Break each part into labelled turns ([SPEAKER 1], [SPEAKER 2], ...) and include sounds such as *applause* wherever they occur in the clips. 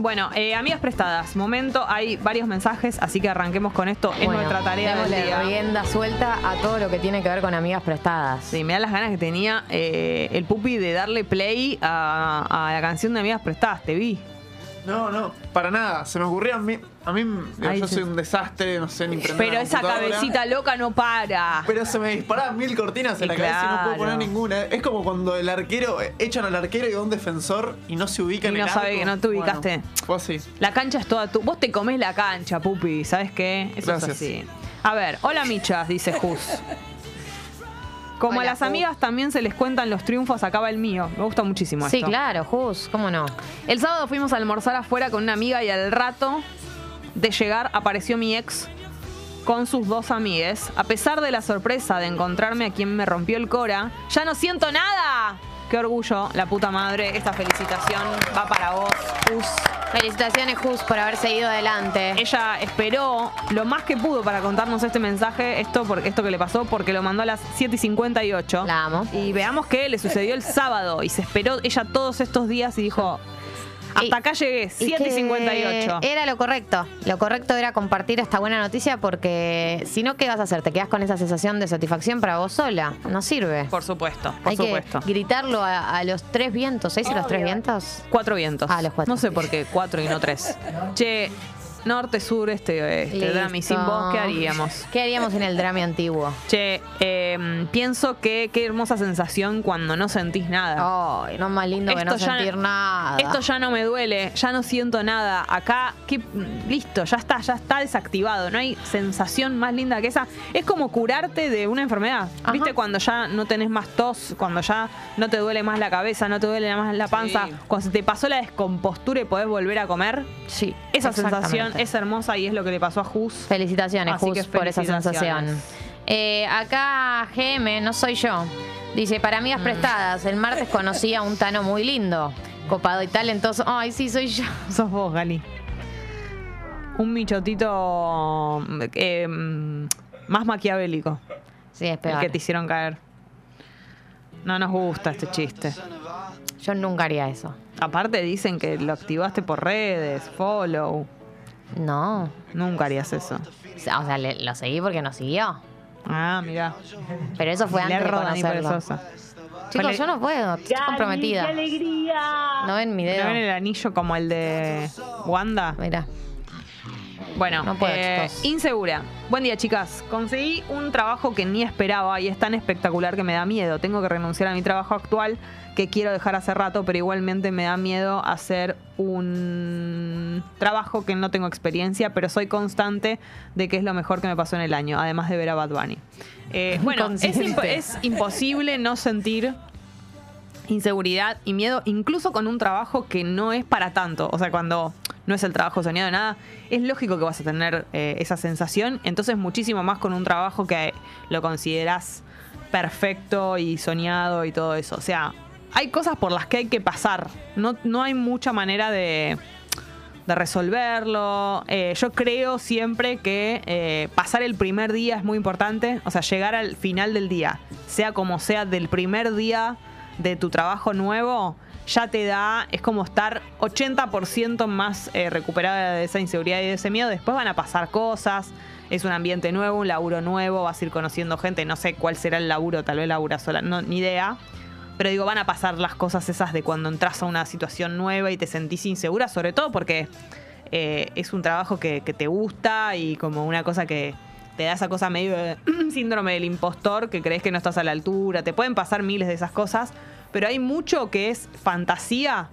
[SPEAKER 1] Bueno, eh, amigas prestadas, momento, hay varios mensajes, así que arranquemos con esto. Es
[SPEAKER 2] Bueno,
[SPEAKER 1] nuestra tarea del día.
[SPEAKER 2] rienda suelta a todo lo que tiene que ver con amigas prestadas.
[SPEAKER 1] Sí, me da las ganas que tenía eh, el pupi de darle play a, a la canción de amigas prestadas, te vi.
[SPEAKER 3] No, no, para nada. Se me ocurría a mí. A mí digo,
[SPEAKER 1] Ay,
[SPEAKER 3] yo
[SPEAKER 1] sí.
[SPEAKER 3] soy un desastre, no sé ni prender
[SPEAKER 1] Pero esa
[SPEAKER 3] computadora.
[SPEAKER 1] cabecita loca no para.
[SPEAKER 3] Pero se me disparaban mil cortinas en
[SPEAKER 1] Y
[SPEAKER 3] la cabeza y no puedo
[SPEAKER 1] claro.
[SPEAKER 3] poner ninguna. Es como cuando el arquero, echan al arquero y a un defensor y no se ubica
[SPEAKER 1] Y
[SPEAKER 3] en
[SPEAKER 1] no
[SPEAKER 3] el
[SPEAKER 1] sabe
[SPEAKER 3] arco.
[SPEAKER 1] que no te
[SPEAKER 3] Bueno,
[SPEAKER 1] ubicaste.
[SPEAKER 3] fue así.
[SPEAKER 1] La cancha es toda tu. Vos te comés la cancha, pupi, ¿sabes qué? Eso
[SPEAKER 3] Gracias.
[SPEAKER 1] es así. A ver, hola michas, dice Jus. Como
[SPEAKER 2] Hola,
[SPEAKER 1] a las amigas también se les cuentan los triunfos, acaba el mío. Me gusta muchísimo
[SPEAKER 2] Sí,
[SPEAKER 1] esto.
[SPEAKER 2] claro, Jus, ¿cómo no?
[SPEAKER 1] El sábado fuimos a almorzar afuera con una amiga y al rato de llegar apareció mi ex con sus dos amigues. A pesar de la sorpresa de encontrarme a quien me rompió el cora, ya no siento nada. Qué orgullo, la puta madre. Esta felicitación va para vos, Jus.
[SPEAKER 2] Felicitaciones, Jus, por haber seguido adelante.
[SPEAKER 1] Ella esperó lo más que pudo para contarnos este mensaje, esto, por- esto que le pasó, porque lo mandó a las 7 y 58.
[SPEAKER 2] La amo.
[SPEAKER 1] Y veamos que le sucedió el sábado y se esperó ella todos estos días y dijo, hasta acá llegué,
[SPEAKER 2] Y
[SPEAKER 1] 7 y
[SPEAKER 2] que
[SPEAKER 1] 58.
[SPEAKER 2] Era lo correcto. Lo correcto era compartir esta buena noticia porque si no, ¿qué vas a hacer? Te quedas con esa sensación de satisfacción para vos sola. No sirve.
[SPEAKER 1] Por supuesto, por
[SPEAKER 2] Hay
[SPEAKER 1] supuesto.
[SPEAKER 2] que gritarlo a, a los tres vientos. ¿Seis y los tres vientos?
[SPEAKER 1] Cuatro vientos.
[SPEAKER 2] Ah, los cuatro.
[SPEAKER 1] No sé por qué cuatro y no tres. *laughs* Che, norte, sur, este oeste. Drami, sin vos, ¿qué haríamos?
[SPEAKER 2] ¿Qué haríamos en el drama antiguo?
[SPEAKER 1] Che, eh, pienso que qué hermosa sensación cuando no sentís nada.
[SPEAKER 2] Ay, no más lindo que no
[SPEAKER 1] ya-
[SPEAKER 2] sentir nada.
[SPEAKER 1] Esto ya no me duele, ya no siento nada. Acá, ¿qué? listo, ya está, ya está desactivado. No hay sensación más linda que esa. Es como curarte de una enfermedad.
[SPEAKER 2] Ajá.
[SPEAKER 1] ¿Viste? Cuando ya no tenés más tos, cuando ya no te duele más la cabeza, no te duele más la panza,
[SPEAKER 3] Sí.
[SPEAKER 1] cuando se te pasó la descompostura y podés volver a comer.
[SPEAKER 2] Sí.
[SPEAKER 1] Esa sensación es hermosa y es lo que le pasó a Jus.
[SPEAKER 2] Felicitaciones,
[SPEAKER 1] Así que
[SPEAKER 2] Jus, por esa sensación. Eh, acá GM, no soy yo. Dice, para
[SPEAKER 1] Mm.
[SPEAKER 2] amigas prestadas, el martes conocí a un Tano muy lindo, copado y talentoso. Ay, sí, soy yo. *laughs*
[SPEAKER 1] Sos vos, Gali. Un michotito eh, más maquiavélico.
[SPEAKER 2] Sí, es
[SPEAKER 1] El
[SPEAKER 2] peor.
[SPEAKER 1] que te hicieron caer. No nos gusta este chiste.
[SPEAKER 2] Yo nunca haría eso.
[SPEAKER 1] Aparte dicen que lo activaste por redes, follow.
[SPEAKER 2] No.
[SPEAKER 1] Nunca harías eso.
[SPEAKER 2] O sea, le- lo seguí porque nos siguió.
[SPEAKER 1] Ah, mira.
[SPEAKER 2] Pero eso fue antes de
[SPEAKER 1] Lerdo, Dani
[SPEAKER 2] conocerlo. Chicos,
[SPEAKER 1] Vale.
[SPEAKER 2] yo no puedo, estoy comprometida. No ven mi
[SPEAKER 1] ¿No
[SPEAKER 2] dedo.
[SPEAKER 1] ven el anillo como el de Wanda?
[SPEAKER 2] Mira.
[SPEAKER 1] Bueno,
[SPEAKER 2] No puedo,
[SPEAKER 1] eh, insegura. Buen día, chicas. Conseguí un trabajo que ni esperaba y es tan espectacular que me da miedo. Tengo que renunciar a mi trabajo actual que quiero dejar hace rato, pero igualmente me da miedo hacer un trabajo que no tengo experiencia, pero soy constante de que es lo mejor que me pasó en el año, además de ver a Bad Bunny. Eh, *laughs* bueno, es imposible no sentir inseguridad y miedo, incluso con un trabajo que no es para tanto. O sea, cuando no es el trabajo soñado nada, es lógico que vas a tener eh, esa sensación. Entonces, muchísimo más con un trabajo que lo consideras perfecto y soñado y todo eso. O sea, hay cosas por las que hay que pasar. No, no hay mucha manera de, de resolverlo. Eh, yo creo siempre que eh, pasar el primer día es muy importante. O sea, llegar al final del día, sea como sea, del primer día de tu trabajo nuevo, ya te da, es como estar 80% más eh, recuperada de esa inseguridad y de ese miedo. Después van a pasar cosas. Es un ambiente nuevo, un laburo nuevo, vas a ir conociendo gente. No sé cuál será el laburo, tal vez labura sola, no, ni idea. Pero digo, van a pasar las cosas esas de cuando entras a una situación nueva y te sentís insegura, sobre todo porque eh, es un trabajo que, que te gusta y como una cosa que te da esa cosa medio de *clears throat* síndrome del impostor, que crees que no estás a la altura, te pueden pasar miles de esas cosas, pero hay mucho que es fantasía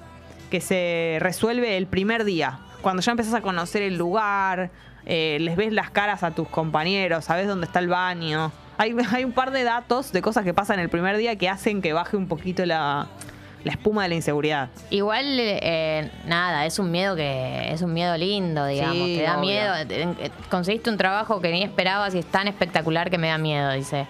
[SPEAKER 1] que se resuelve el primer día, cuando ya empezás a conocer el lugar, eh, les ves las caras a tus compañeros, sabes dónde está el baño. Hay, *laughs* hay un par de datos de cosas que pasan el primer día que hacen que baje un poquito la, la espuma de la inseguridad.
[SPEAKER 2] Igual, eh, nada, es un miedo que es un miedo lindo, digamos.
[SPEAKER 1] Sí,
[SPEAKER 2] te da
[SPEAKER 1] obvio.
[SPEAKER 2] miedo. eh, Conseguiste un trabajo que ni esperabas y es tan espectacular que me da miedo, dice.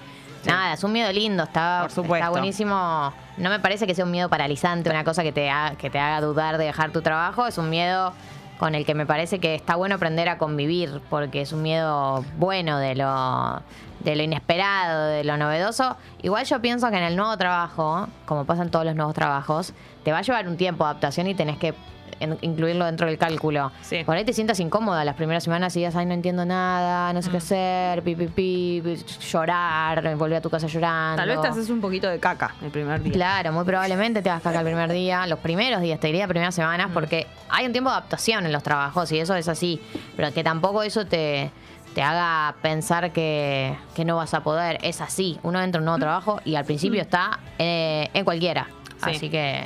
[SPEAKER 2] Nada, es un miedo lindo, está, buenísimo. No me parece que sea un miedo paralizante, una cosa que te, ha- que te haga dudar de dejar tu trabajo. Es un miedo con el que me parece que está bueno aprender a convivir, porque es un miedo bueno de lo, de lo inesperado, de lo novedoso. Igual yo pienso que en el nuevo trabajo, como pasa en todos los nuevos trabajos, te va a llevar un tiempo de adaptación y tenés que en- incluirlo dentro del cálculo.
[SPEAKER 1] Sí.
[SPEAKER 2] Por ahí te sientas incómoda las primeras semanas y digas, ay, no entiendo nada, no sé
[SPEAKER 1] Mm.
[SPEAKER 2] qué hacer, pi, pi, pi, pi", llorar, volver a tu casa llorando.
[SPEAKER 1] Tal vez te haces un poquito de caca el primer día.
[SPEAKER 2] Claro, muy probablemente te hagas caca el primer día, los primeros días, te diría primeras
[SPEAKER 1] Mm.
[SPEAKER 2] semanas, porque hay un tiempo de adaptación en los trabajos y eso es así, pero que tampoco eso te, te haga pensar que, que no vas a poder. Es así, uno entra en un nuevo trabajo y al principio está eh, en cualquiera.
[SPEAKER 1] Mm. Sí.
[SPEAKER 2] Así que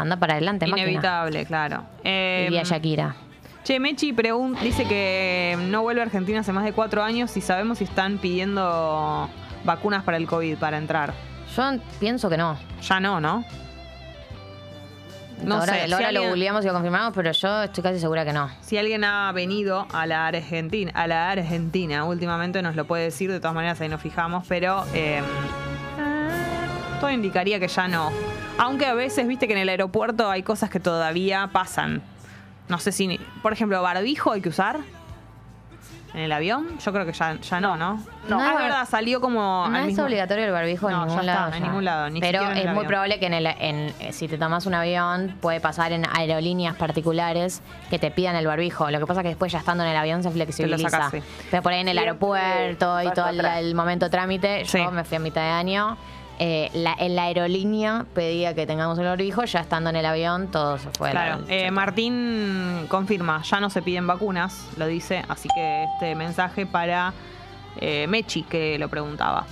[SPEAKER 2] anda para adelante, máquina.
[SPEAKER 1] Inevitable, claro. Eh,
[SPEAKER 2] Diría Shakira.
[SPEAKER 1] Che, Mechi dice que no vuelve a Argentina hace más de cuatro años y sabemos si están pidiendo vacunas para el COVID para entrar.
[SPEAKER 2] Yo pienso que no.
[SPEAKER 1] Ya no, ¿no? No
[SPEAKER 2] ahora
[SPEAKER 1] sé, si
[SPEAKER 2] ahora lo
[SPEAKER 1] alguien-
[SPEAKER 2] googleamos y lo confirmamos, pero yo estoy casi segura que no.
[SPEAKER 1] Si alguien ha venido a la Argentina, a la Argentina últimamente nos lo puede decir, de todas maneras ahí nos fijamos, pero eh, todo indicaría que ya no. Aunque a veces, viste que en el aeropuerto hay cosas que todavía pasan. No sé si, por ejemplo, barbijo hay que usar en el avión. Yo creo que ya, ya no, ¿no?
[SPEAKER 2] No.
[SPEAKER 1] Ah, es verdad, salió como.
[SPEAKER 2] No
[SPEAKER 1] al
[SPEAKER 2] es
[SPEAKER 1] mismo-
[SPEAKER 2] obligatorio el barbijo
[SPEAKER 1] No,
[SPEAKER 2] en
[SPEAKER 1] ya
[SPEAKER 2] ningún
[SPEAKER 1] está,
[SPEAKER 2] lado.
[SPEAKER 1] en
[SPEAKER 2] ya.
[SPEAKER 1] ningún lado, ni
[SPEAKER 2] Pero
[SPEAKER 1] siquiera en el
[SPEAKER 2] es muy
[SPEAKER 1] avión.
[SPEAKER 2] probable que en el, en, eh, si te tomas un avión, puede pasar en aerolíneas particulares que te pidan el barbijo. Lo que pasa es que después ya estando en el avión se flexibiliza.
[SPEAKER 1] sí.
[SPEAKER 2] Pero por ahí en el aeropuerto y todo el, momento trámite,
[SPEAKER 1] Sí.
[SPEAKER 2] yo me fui a mitad de año. Eh, la- en la aerolínea pedía que tengamos el barbijo, ya estando en el avión, todo se fue.
[SPEAKER 1] Claro, eh, Martín confirma, ya no se piden vacunas, lo dice, así que este mensaje para eh, Mechi, que lo preguntaba.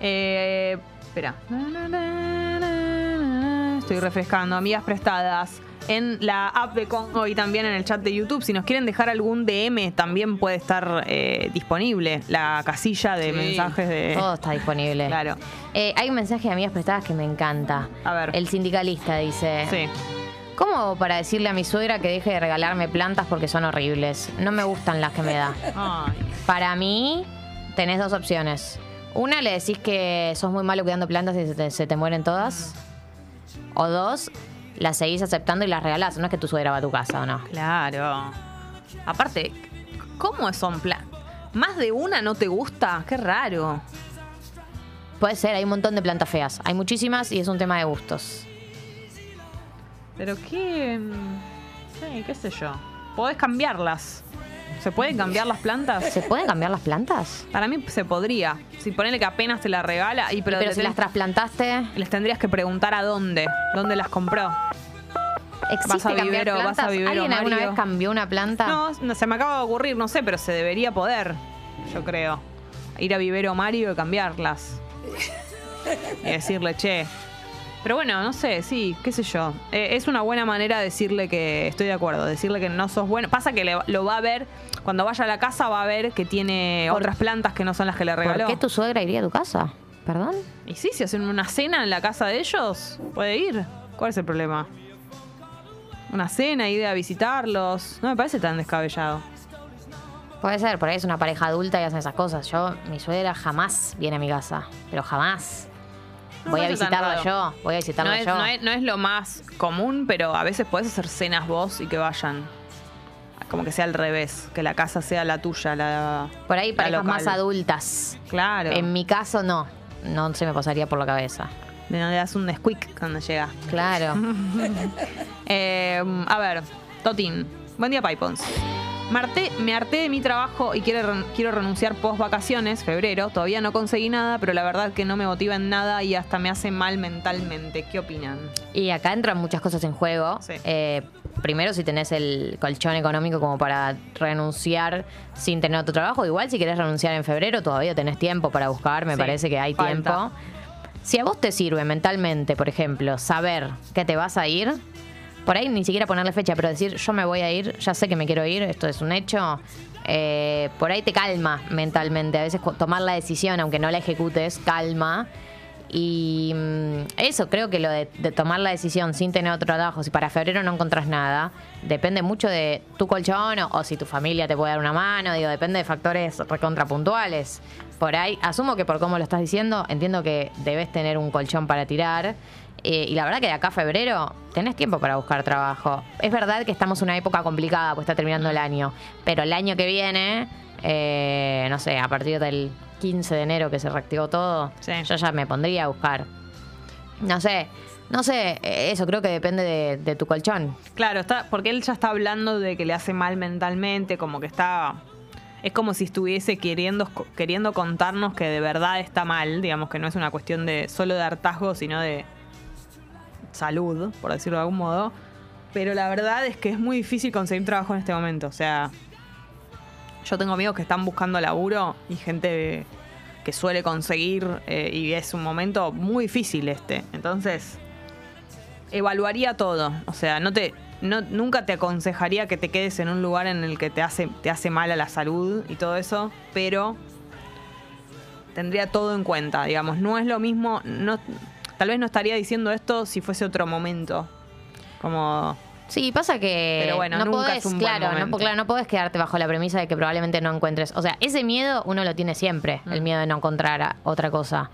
[SPEAKER 1] Eh, espera. Estoy refrescando, amigas prestadas. En la app de Congo y también en el chat de YouTube. Si nos quieren dejar algún DM, también puede estar eh, disponible la casilla de
[SPEAKER 3] Sí.
[SPEAKER 1] mensajes de.
[SPEAKER 2] Todo está disponible.
[SPEAKER 1] Claro.
[SPEAKER 2] Eh, hay un mensaje de amigas prestadas que me encanta.
[SPEAKER 1] A ver.
[SPEAKER 2] El sindicalista dice:
[SPEAKER 1] Sí.
[SPEAKER 2] ¿Cómo hago para decirle a mi suegra que deje de regalarme plantas porque son horribles? No me gustan las que me da.
[SPEAKER 1] Ay,
[SPEAKER 2] Para mí, tenés dos opciones. Una, le decís que sos muy malo cuidando plantas y se te, se te mueren todas. O dos, las seguís aceptando y las regalás. No es que tu suegra va a tu casa o no.
[SPEAKER 1] Claro. Aparte, ¿cómo son plan? ¿Más de una no te gusta? Qué raro.
[SPEAKER 2] Puede ser, hay un montón de plantas feas. Hay muchísimas y es un tema de gustos.
[SPEAKER 1] Pero qué. mm, Sí, qué sé yo. Podés cambiarlas. ¿Se pueden cambiar las plantas?
[SPEAKER 2] ¿Se pueden cambiar las plantas?
[SPEAKER 1] Para mí se podría. Si ponele que apenas te la regala y pero,
[SPEAKER 2] si las trasplantaste,
[SPEAKER 1] les tendrías que preguntar a dónde, dónde las compró.
[SPEAKER 2] ¿existe
[SPEAKER 1] Vas a
[SPEAKER 2] cambiar
[SPEAKER 1] vivero, vas a vivero,
[SPEAKER 2] ¿Alguien alguna vez cambió una planta?
[SPEAKER 1] No, no, se me acaba de ocurrir, no sé, pero se debería poder, yo creo. Ir a Vivero Mario y cambiarlas. Y decirle, che. Pero bueno, no sé, sí, qué sé yo. Eh, es una buena manera de decirle que estoy de acuerdo, decirle que no sos bueno. Pasa que le- lo va a ver, cuando vaya a la casa va a ver que tiene
[SPEAKER 2] ¿Por-
[SPEAKER 1] otras plantas que no son las que le regaló.
[SPEAKER 2] ¿Por qué tu suegra iría a tu casa? ¿Perdón?
[SPEAKER 1] Y sí, si hacen una cena en la casa de ellos, puede ir. ¿Cuál es el problema? Una cena, ir a visitarlos. No me parece tan descabellado.
[SPEAKER 2] Puede ser, por ahí es una pareja adulta y hacen esas cosas. Yo, mi suegra jamás viene a mi casa, pero jamás.
[SPEAKER 1] No
[SPEAKER 2] voy a
[SPEAKER 1] raro.
[SPEAKER 2] yo, voy a
[SPEAKER 1] No
[SPEAKER 2] visitarla
[SPEAKER 1] es,
[SPEAKER 2] yo.
[SPEAKER 1] no es- no es lo más común, pero a veces puedes hacer cenas vos y que vayan. Como que sea al revés, que la casa sea la tuya, la.
[SPEAKER 2] por ahí parejas más adultas.
[SPEAKER 1] Claro.
[SPEAKER 2] En mi caso, no. No se me pasaría por la cabeza.
[SPEAKER 1] Le le das un squeak cuando llega.
[SPEAKER 2] Claro. *laughs*
[SPEAKER 1] Eh, a ver, Totín. Buen día, Pipons. Marte, me harté de mi trabajo y quiero, quiero renunciar post vacaciones, febrero. Todavía no conseguí nada, pero la verdad que no me motiva en nada y hasta me hace mal mentalmente. ¿Qué opinan?
[SPEAKER 2] Y acá entran muchas cosas en juego.
[SPEAKER 1] Sí.
[SPEAKER 2] Eh, primero, si tenés el colchón económico como para renunciar sin tener otro trabajo. Igual, si querés renunciar en febrero, todavía tenés tiempo para buscar. Me
[SPEAKER 1] Sí,
[SPEAKER 2] parece que hay
[SPEAKER 1] falta.
[SPEAKER 2] tiempo. Si a vos te sirve mentalmente, por ejemplo, saber que te vas a ir, por ahí ni siquiera ponerle fecha, pero decir yo me voy a ir, ya sé que me quiero ir, esto es un hecho. eh, por ahí te calma mentalmente. A veces tomar la decisión, aunque no la ejecutes, calma. Y mm, eso, creo que lo de, de tomar la decisión sin tener otro trabajo, si para febrero no encontrás nada, depende mucho de tu colchón o, o si tu familia te puede dar una mano, digo, depende de factores recontrapuntuales. Por ahí, asumo que por cómo lo estás diciendo, entiendo que debes tener un colchón para tirar. Eh, y la verdad que de acá a febrero tenés tiempo para buscar trabajo. Es verdad que estamos en una época complicada, pues está terminando el año. Pero el año que viene, eh, no sé, a partir del 15 de enero que se reactivó todo,
[SPEAKER 1] Sí.
[SPEAKER 2] yo ya me pondría a buscar. No sé, No sé, eh, eso creo que depende de, de tu colchón.
[SPEAKER 1] Claro, está, porque él ya está hablando de que le hace mal mentalmente, como que está. Es como si estuviese queriendo, queriendo contarnos que de verdad está mal, digamos que no es una cuestión de solo de hartazgo, sino de salud, por decirlo de algún modo. Pero la verdad es que es muy difícil conseguir trabajo en este momento. O sea, yo tengo amigos que están buscando laburo y gente que suele conseguir eh, y es un momento muy difícil este. Entonces, evaluaría todo. O sea, no te, no, nunca te aconsejaría que te quedes en un lugar en el que te hace, te hace mal a la salud y todo eso, pero tendría todo en cuenta, digamos. No es lo mismo, no, tal vez no estaría diciendo esto si fuese otro momento. Como
[SPEAKER 2] Sí, pasa que
[SPEAKER 1] Pero bueno,
[SPEAKER 2] no
[SPEAKER 1] nunca
[SPEAKER 2] podés,
[SPEAKER 1] es un buen
[SPEAKER 2] claro, no,
[SPEAKER 1] momento.
[SPEAKER 2] claro, no podés quedarte bajo la premisa de que probablemente no encuentres. O sea, ese miedo uno lo tiene siempre, el
[SPEAKER 1] Mm.
[SPEAKER 2] miedo de no encontrar a- otra cosa.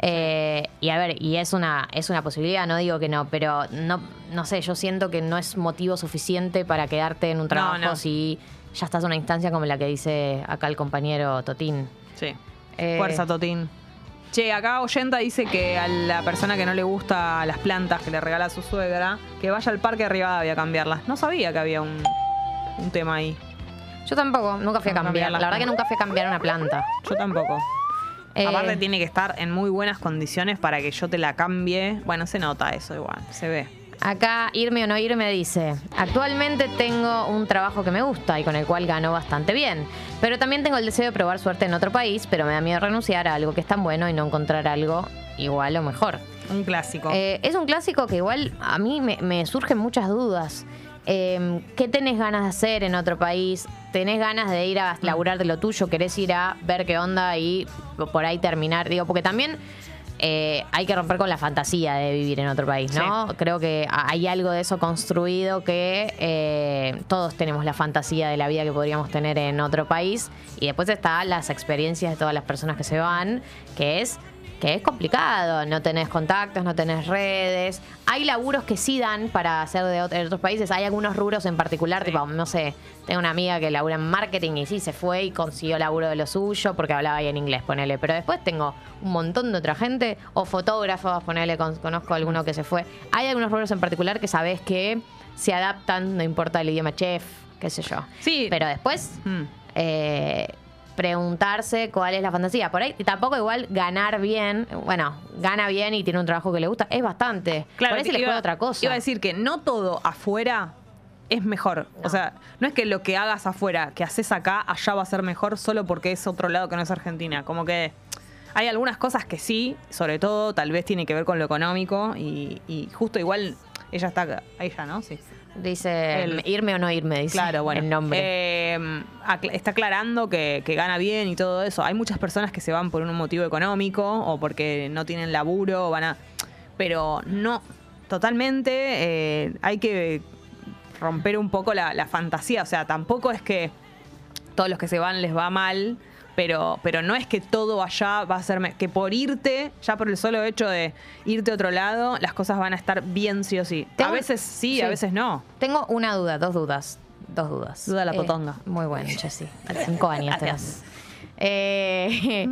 [SPEAKER 2] Eh, y a ver, y es una, es una posibilidad, no digo que no, pero no, no sé, yo siento que no es motivo suficiente para quedarte en un trabajo
[SPEAKER 1] no.
[SPEAKER 2] si ya estás en una instancia como la que dice acá el compañero Totín.
[SPEAKER 1] Sí.
[SPEAKER 2] Eh,
[SPEAKER 1] Fuerza, Totín. Che, acá Oyenta dice que a la persona que no le gusta las plantas que le regala a su suegra, que vaya al parque de Rivadavia a cambiarlas. No sabía que había un, un tema ahí.
[SPEAKER 2] Yo tampoco, nunca fui a cambiar. La verdad que nunca fui a cambiar una planta.
[SPEAKER 1] Yo tampoco.
[SPEAKER 2] Eh,
[SPEAKER 1] Aparte tiene que estar en muy buenas condiciones para que yo te la cambie. Bueno, se nota eso igual, se ve.
[SPEAKER 2] Acá, irme o no irme, dice, actualmente tengo un trabajo que me gusta y con el cual gano bastante bien, pero también tengo el deseo de probar suerte en otro país, pero me da miedo renunciar a algo que es tan bueno y no encontrar algo igual o mejor.
[SPEAKER 1] Un clásico.
[SPEAKER 2] Eh, es un clásico que igual a mí me, me surgen muchas dudas. Eh, ¿Qué tenés ganas de hacer en otro país? ¿Tenés ganas de ir a laburar de lo tuyo? ¿Querés ir a ver qué onda y por ahí terminar? Digo, porque también eh, hay que romper con la fantasía de vivir en otro país, ¿no? Creo que hay algo de eso construido que eh, todos tenemos la fantasía de la vida que podríamos tener en otro país. Y después está las experiencias de todas las personas que se van, que es que es complicado, no tenés contactos, no tenés redes. Hay laburos que sí dan para hacer de, ot- de otros países. Hay algunos rubros en particular, tipo, no sé, tengo una amiga que labura en marketing y sí, se fue y consiguió laburo de lo suyo porque hablaba ahí en inglés, ponele. Pero después tengo un montón de otra gente, o fotógrafos, ponele, con- conozco alguno que se fue. Hay algunos rubros en particular que sabés que se adaptan, no importa el idioma chef, qué sé yo.
[SPEAKER 1] Sí.
[SPEAKER 2] Pero después
[SPEAKER 1] Mm.
[SPEAKER 2] eh, preguntarse cuál es la fantasía. Por ahí tampoco igual ganar bien, bueno, gana bien y tiene un trabajo que le gusta, es bastante. Por ahí se le juega otra cosa.
[SPEAKER 1] Iba a decir que no todo afuera es mejor. O sea, no es que lo que hagas afuera, que haces acá, allá va a ser mejor solo porque es otro lado que no es Argentina. Como que hay algunas cosas que sí, sobre todo tal vez tiene que ver con lo económico y, y justo igual ella está, ella, ¿no? Sí.
[SPEAKER 2] Dice
[SPEAKER 1] El-
[SPEAKER 2] irme o no irme, dice
[SPEAKER 1] Claro, bueno.
[SPEAKER 2] el nombre.
[SPEAKER 1] Eh, acla- está aclarando que, que gana bien y todo eso. Hay muchas personas que se van por un motivo económico o porque no tienen laburo, o van a. Pero no, totalmente eh, hay que romper un poco la, la fantasía. O sea, tampoco es que todos los que se van les va mal. Pero, pero no es que todo allá va a ser... Que por irte, ya por el solo hecho de irte a otro lado, las cosas van a estar bien sí o sí. A veces sí, a veces no.
[SPEAKER 2] Tengo una duda, dos dudas. Dos dudas. Eh,
[SPEAKER 1] Duda la potonga.
[SPEAKER 2] Muy bueno, Jessy. Cinco años tenés. Eh,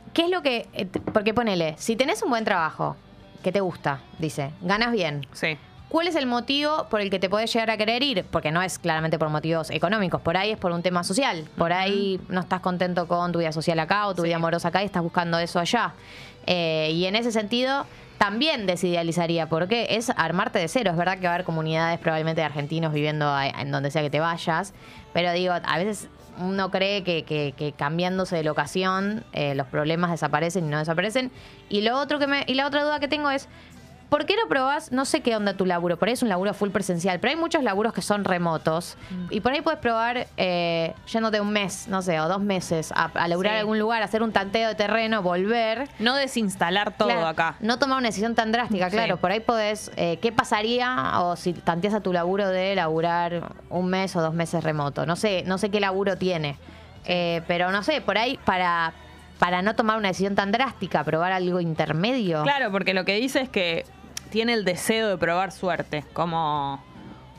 [SPEAKER 2] *laughs* ¿Qué es lo que...? eh, Porque ponele, si tenés un buen trabajo, que te gusta, dice, ganas bien,
[SPEAKER 1] Sí.
[SPEAKER 2] ¿Cuál es el motivo por el que te puedes llegar a querer ir? Porque no es claramente por motivos económicos, por ahí es por un tema social. Por ahí no estás contento con tu vida social acá o tu vida amorosa acá y estás buscando eso allá. Eh, y en ese sentido también desidealizaría, porque es armarte de cero. Es verdad que va a haber comunidades probablemente de argentinos viviendo en donde sea que te vayas, pero digo, a veces uno cree que, que- que cambiándose de locación eh, los problemas desaparecen y no desaparecen. Y lo otro que me, y la otra duda que tengo es, ¿Por qué no probás? No sé qué onda tu laburo, por ahí es un laburo full presencial, pero hay muchos laburos que son remotos y por ahí puedes probar eh, yéndote un mes, no sé, o dos meses a, a laburar
[SPEAKER 1] Sí.
[SPEAKER 2] algún lugar, hacer un tanteo de terreno, volver.
[SPEAKER 1] No desinstalar todo
[SPEAKER 2] Claro,
[SPEAKER 1] acá.
[SPEAKER 2] No tomar una decisión tan drástica,
[SPEAKER 1] Sí.
[SPEAKER 2] claro. Por ahí podés. eh, ¿Qué pasaría o si tanteas a tu laburo de laburar un mes o dos meses remoto? No sé, no sé qué laburo tiene. Eh, pero no sé, por ahí para, para no tomar una decisión tan drástica, probar algo intermedio.
[SPEAKER 1] Claro, porque lo que dice es que tiene el deseo de probar suerte. Como,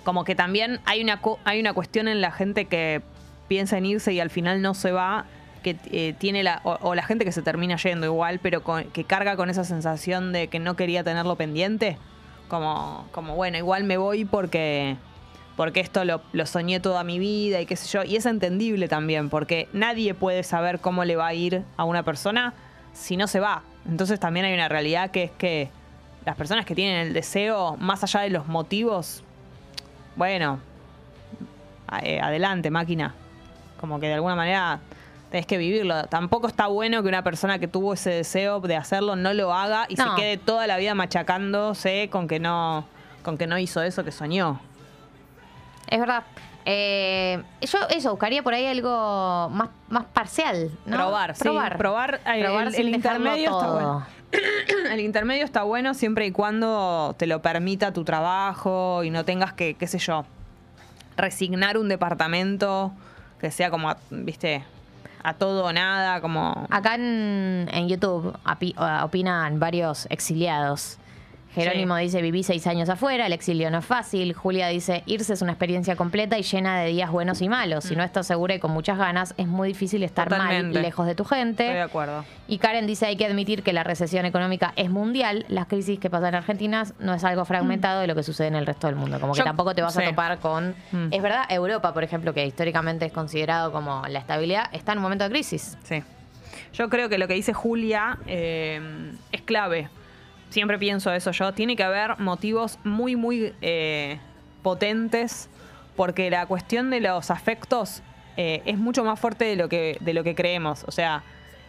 [SPEAKER 1] como que también hay una, hay una cuestión en la gente que piensa en irse y al final no se va. Que eh, tiene la. O, o la gente que se termina yendo igual, pero con- que carga con esa sensación de que no quería tenerlo pendiente. Como, como bueno, igual me voy porque, porque esto lo, lo soñé toda mi vida y qué sé yo. Y es entendible también, porque nadie puede saber cómo le va a ir a una persona si no se va. Entonces también hay una realidad que es que las personas que tienen el deseo, más allá de los motivos, bueno, eh, adelante, máquina. Como que de alguna manera tenés que vivirlo. Tampoco está bueno que una persona que tuvo ese deseo de hacerlo no lo haga y
[SPEAKER 2] No.
[SPEAKER 1] se quede toda la vida machacándose con que no, con que no hizo eso que soñó.
[SPEAKER 2] Es verdad. Eh, yo eso, buscaría por ahí algo más, más parcial. ¿no?
[SPEAKER 1] Probar, sí,
[SPEAKER 2] probar.
[SPEAKER 1] probar, eh, el- intermedio está bueno. *clears throat* El intermedio está bueno siempre y cuando te lo permita tu trabajo y no tengas que, qué sé yo, resignar un departamento que sea como, a- viste, a todo o nada, como...
[SPEAKER 2] Acá en, en YouTube opinan varios exiliados. Jerónimo
[SPEAKER 1] Sí.
[SPEAKER 2] dice, viví seis años afuera, el exilio no es fácil. Julia dice, irse es una experiencia completa y llena de días buenos y malos. Si no estás segura y con muchas ganas, es muy difícil estar mal,
[SPEAKER 1] Totalmente.
[SPEAKER 2] lejos de tu gente.
[SPEAKER 1] Estoy de acuerdo.
[SPEAKER 2] Y Karen dice, hay que admitir que la recesión económica es mundial. Las crisis que pasan en Argentina no es algo fragmentado de lo que sucede en el resto del mundo. Como que tampoco te vas a topar con...
[SPEAKER 1] Mm.
[SPEAKER 2] Es verdad, Europa, por ejemplo, que históricamente es considerado como la estabilidad, está en un momento de crisis.
[SPEAKER 1] Sí. Yo creo que lo que dice Julia eh, es clave. Siempre pienso eso yo. Tiene que haber motivos muy, muy eh, potentes porque la cuestión de los afectos eh, es mucho más fuerte de lo que, de lo que creemos. O sea,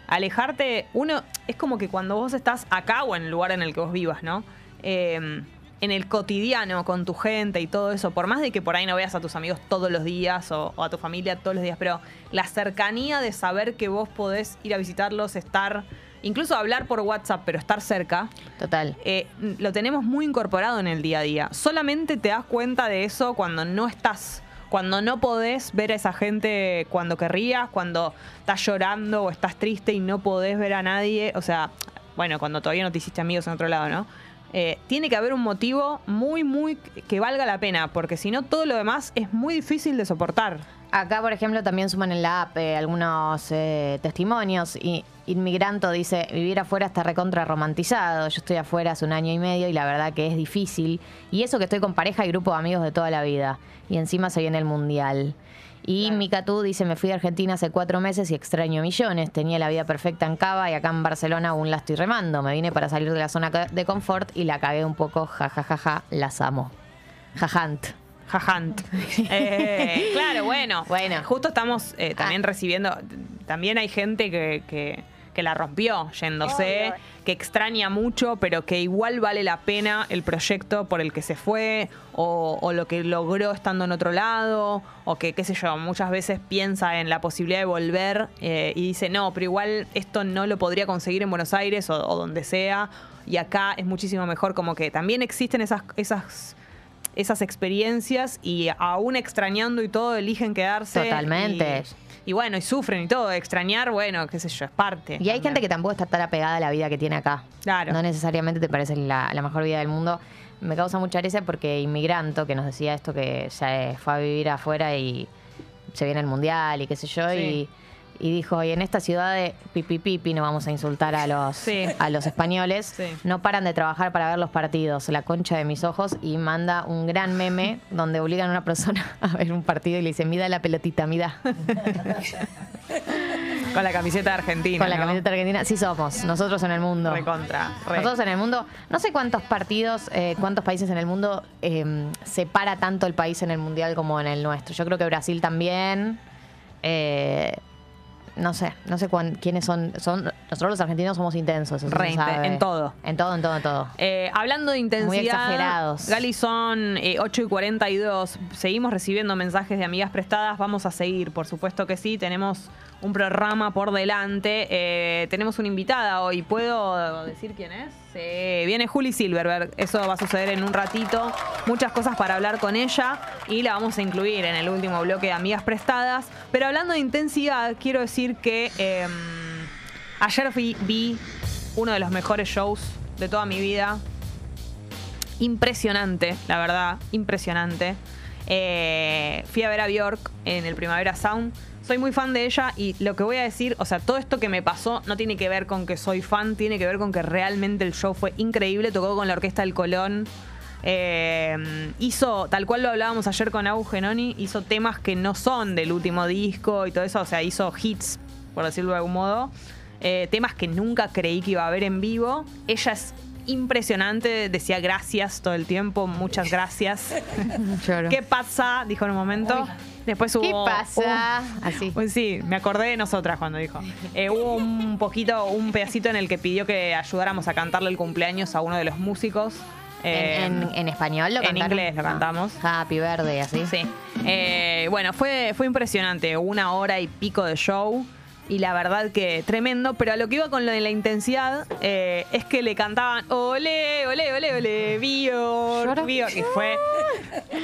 [SPEAKER 1] alejarte, uno, es como que cuando vos estás acá o en el lugar en el que vos vivas, ¿no? Eh, en el cotidiano con tu gente y todo eso, por más de que por ahí no veas a tus amigos todos los días o, o a tu familia todos los días, pero la cercanía de saber que vos podés ir a visitarlos, estar, incluso hablar por WhatsApp, pero estar cerca,
[SPEAKER 2] Total.
[SPEAKER 1] eh, lo tenemos muy incorporado en el día a día. Solamente te das cuenta de eso cuando no estás, cuando no podés ver a esa gente cuando querrías, cuando estás llorando o estás triste y no podés ver a nadie. O sea, bueno, cuando todavía no te hiciste amigos en otro lado, ¿no? Eh, tiene que haber un motivo muy, muy que valga la pena, porque si no, todo lo demás es muy difícil de soportar.
[SPEAKER 2] Acá, por ejemplo, también suman en la app eh, algunos eh, testimonios. Y Inmigranto dice, vivir afuera está recontra romantizado. Yo estoy afuera hace un año y medio y la verdad que es difícil. Y eso que estoy con pareja y grupo de amigos de toda la vida. Y encima se viene el mundial. Y Mikatú dice, me fui de Argentina hace cuatro meses y extraño millones. Tenía la vida perfecta en Cava y acá en Barcelona aún la estoy remando. Me vine para salir de la zona de confort y la cagué un poco. Ja, ja, ja, ja. Las amo. Jajant.
[SPEAKER 1] Jajant. *laughs* Eh, claro, bueno.
[SPEAKER 2] Bueno.
[SPEAKER 1] Justo estamos eh, también
[SPEAKER 2] Ah.
[SPEAKER 1] recibiendo. También hay gente que, que- que la rompió yéndose, que extraña mucho, pero que igual vale la pena el proyecto por el que se fue, o, o lo que logró estando en otro lado, o que, qué sé yo, muchas veces piensa en la posibilidad de volver eh, y dice, no, pero igual esto no lo podría conseguir en Buenos Aires o, o donde sea, y acá es muchísimo mejor, como que también existen esas. esas esas experiencias y aún extrañando y todo eligen quedarse.
[SPEAKER 2] Totalmente.
[SPEAKER 1] Y, y bueno, y sufren y todo. Extrañar, bueno, qué sé yo, es parte.
[SPEAKER 2] Y hay gente que tampoco está tan apegada a la vida que tiene acá.
[SPEAKER 1] Claro.
[SPEAKER 2] No necesariamente te parece la, la mejor vida del mundo. Me causa mucha risa porque Inmigranto, que nos decía esto que se fue a vivir afuera y se viene el mundial y qué sé yo,
[SPEAKER 1] Sí.
[SPEAKER 2] y, y dijo, y en esta ciudad de pipi pipi, no vamos a insultar a los,
[SPEAKER 1] Sí.
[SPEAKER 2] a los españoles,
[SPEAKER 1] Sí.
[SPEAKER 2] no paran de trabajar para ver los partidos, la concha de mis ojos, y manda un gran meme donde obligan a una persona *laughs* a ver un partido y le dice, mida la pelotita, mida. *laughs*
[SPEAKER 1] Con la camiseta Argentina.
[SPEAKER 2] Con la
[SPEAKER 1] ¿no?
[SPEAKER 2] camiseta argentina, sí somos, nosotros en el mundo.
[SPEAKER 1] Recontra. re.
[SPEAKER 2] Nosotros en el mundo, no sé cuántos partidos, eh, cuántos países en el mundo eh, separa tanto el país en el mundial como en el nuestro. Yo creo que Brasil también. eh, no sé, no sé cuán- quiénes son, son. Nosotros los argentinos somos intensos. eso se
[SPEAKER 1] Re inte-
[SPEAKER 2] sabe.
[SPEAKER 1] en todo.
[SPEAKER 2] En todo, en todo, en todo.
[SPEAKER 1] Eh, hablando de intensidad,
[SPEAKER 2] exagerados.
[SPEAKER 1] Gali, son eh, 8 y 42. Seguimos recibiendo mensajes de amigas prestadas. Vamos a seguir, por supuesto que sí. Tenemos un programa por delante. Eh, tenemos una invitada hoy. ¿Puedo decir quién es? Sí, viene Juli Silverberg. Eso va a suceder en un ratito. Muchas cosas para hablar con ella y la vamos a incluir en el último bloque de amigas prestadas. Pero hablando de intensidad, quiero decir que eh, ayer vi uno de los mejores shows de toda mi vida impresionante, la verdad, impresionante. Eh, fui a ver a Bjork en el Primavera Sound. Soy muy fan de ella y lo que voy a decir, o sea, todo esto que me pasó no tiene que ver con que soy fan, tiene que ver con que realmente el show fue increíble. Tocó con la Orquesta del Colón. Eh, hizo, tal cual lo hablábamos ayer con Abu Genoni, hizo temas que no son del último disco y todo eso, o sea, hizo hits, por decirlo de algún modo, eh, temas que nunca creí que iba a ver en vivo. Ella es impresionante, decía gracias todo el tiempo, muchas gracias. *laughs*
[SPEAKER 2] Lloro.
[SPEAKER 1] ¿Qué pasa? Dijo en un momento. Después hubo.
[SPEAKER 2] ¿Qué pasa? Así.
[SPEAKER 1] Sí, me acordé de nosotras cuando dijo. Eh, hubo un poquito, un pedacito en el que pidió que ayudáramos a cantarle el cumpleaños a uno de los músicos. Eh,
[SPEAKER 2] ¿En, en- en español lo
[SPEAKER 1] en
[SPEAKER 2] cantaron?
[SPEAKER 1] inglés lo
[SPEAKER 2] Ah.
[SPEAKER 1] cantamos.
[SPEAKER 2] Happy Verde, así.
[SPEAKER 1] Sí. Eh, bueno, fue, fue impresionante. Una hora y pico de show. Y la verdad que tremendo. Pero a lo que iba con lo de la intensidad eh, es que le cantaban Ole, ole, ole, ole,
[SPEAKER 2] Lloro.
[SPEAKER 1] Bjork. Y fue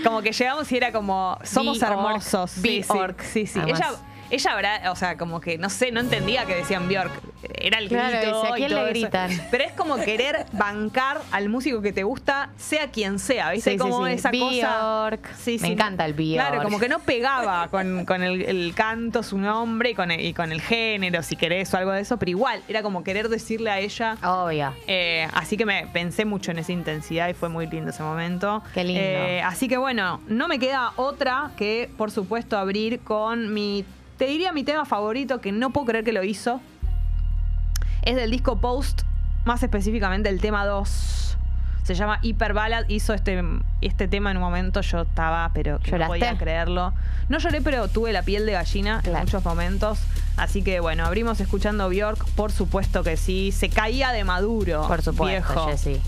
[SPEAKER 1] como que llegamos y era como Somos hermosos. Sí, sí, sí, sí. Ella, ella habrá, o sea, como que no sé, no entendía que decían Bjork. Era el
[SPEAKER 2] Claro,
[SPEAKER 1] grito.
[SPEAKER 2] dice, ¿a
[SPEAKER 1] y
[SPEAKER 2] quién
[SPEAKER 1] todo
[SPEAKER 2] le
[SPEAKER 1] eso.
[SPEAKER 2] gritan?
[SPEAKER 1] Pero es como querer bancar al músico que te gusta, sea quien sea, ¿viste?
[SPEAKER 2] Sí, sí,
[SPEAKER 1] como
[SPEAKER 2] sí.
[SPEAKER 1] esa cosa.
[SPEAKER 2] Bjork. Me encanta el Bjork.
[SPEAKER 1] Claro, como que no pegaba con, con el, el canto, su nombre y con el, y con el género, si querés, o algo de eso, pero igual, era como querer decirle a ella.
[SPEAKER 2] Obvio.
[SPEAKER 1] Eh, así que me pensé mucho en esa intensidad y fue muy lindo ese momento.
[SPEAKER 2] Qué lindo.
[SPEAKER 1] Eh, así que bueno, no me queda otra que, por supuesto, abrir con mi, te diría mi tema favorito, que no puedo creer que lo hizo. Es del disco Post, más específicamente el tema 2. Se llama Hyper Ballad. Hizo este, este tema en un momento. Yo estaba, pero que no podía creerlo. No lloré, pero tuve la piel de gallina en muchos momentos. Así que bueno, abrimos escuchando Bjork. Por supuesto que sí. Se caía de maduro.
[SPEAKER 2] Por supuesto,
[SPEAKER 1] viejo.
[SPEAKER 2] Jessy.